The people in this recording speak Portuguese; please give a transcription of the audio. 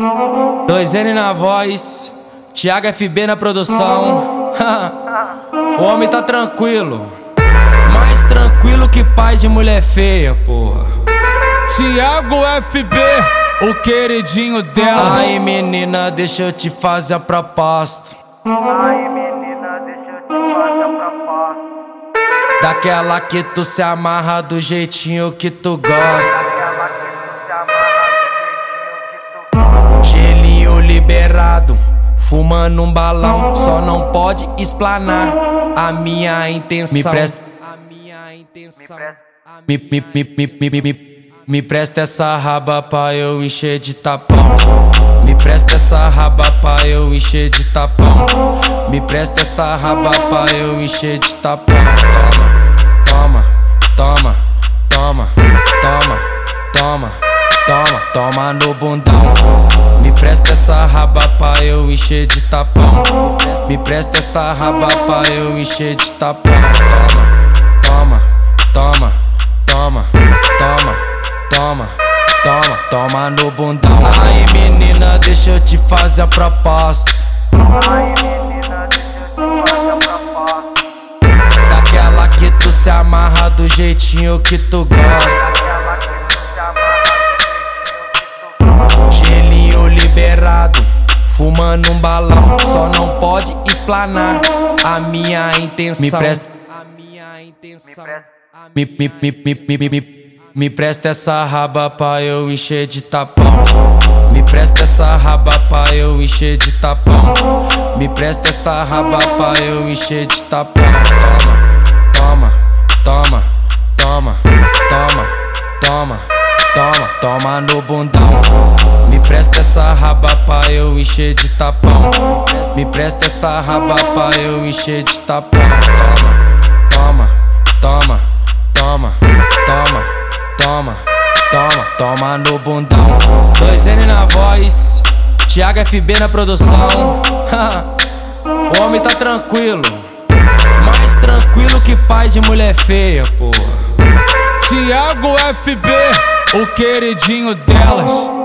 2N na voz, Thiago FB na produção. o homem tá tranquilo, mais tranquilo que pai de mulher feia, porra. Thiago FB, o queridinho dela. Aí menina, deixa eu te fazer a proposta. Aí menina, deixa eu te fazer a proposta. Daquela que tu se amarra do jeitinho que tu gosta. Liberado, fumando um balão, só não pode explanar a minha intenção. Me presta a minha intenção. Me, me, me, me, me, me, me presta essa raba pra eu encher de tapão. Me presta essa raba pra eu encher de tapão. Me presta essa raba pra eu encher de tapão. Toma, toma, toma, toma, toma, toma, toma, toma no bundão. Me presta essa raba pra eu encher de tapão. Me presta essa raba pra eu encher de tapão. Toma, toma, toma, toma, toma, toma, toma, toma no bundão. Aí menina, deixa eu te fazer a proposta. Daquela que tu se amarra do jeitinho que tu gosta. Fumando um balão. Só não pode explanar a minha intenção. Me presta a minha intenção. Me, me, me, me, me, me, me, me presta essa raba pra eu encher de tapão. Me presta essa raba pra eu encher de tapão. Me presta essa raba pra eu encher de tapão. Toma, toma, toma, toma, toma, toma, toma, toma no bundão. Presta essa raba pra eu encher de tapão. Me presta essa raba pra eu encher de tapão. Toma, toma, toma, toma, toma, toma, toma, toma no bundão. 2N na voz, Thiago FB na produção. o homem tá tranquilo, mais tranquilo que pai de mulher feia, porra. Thiago FB, o queridinho delas.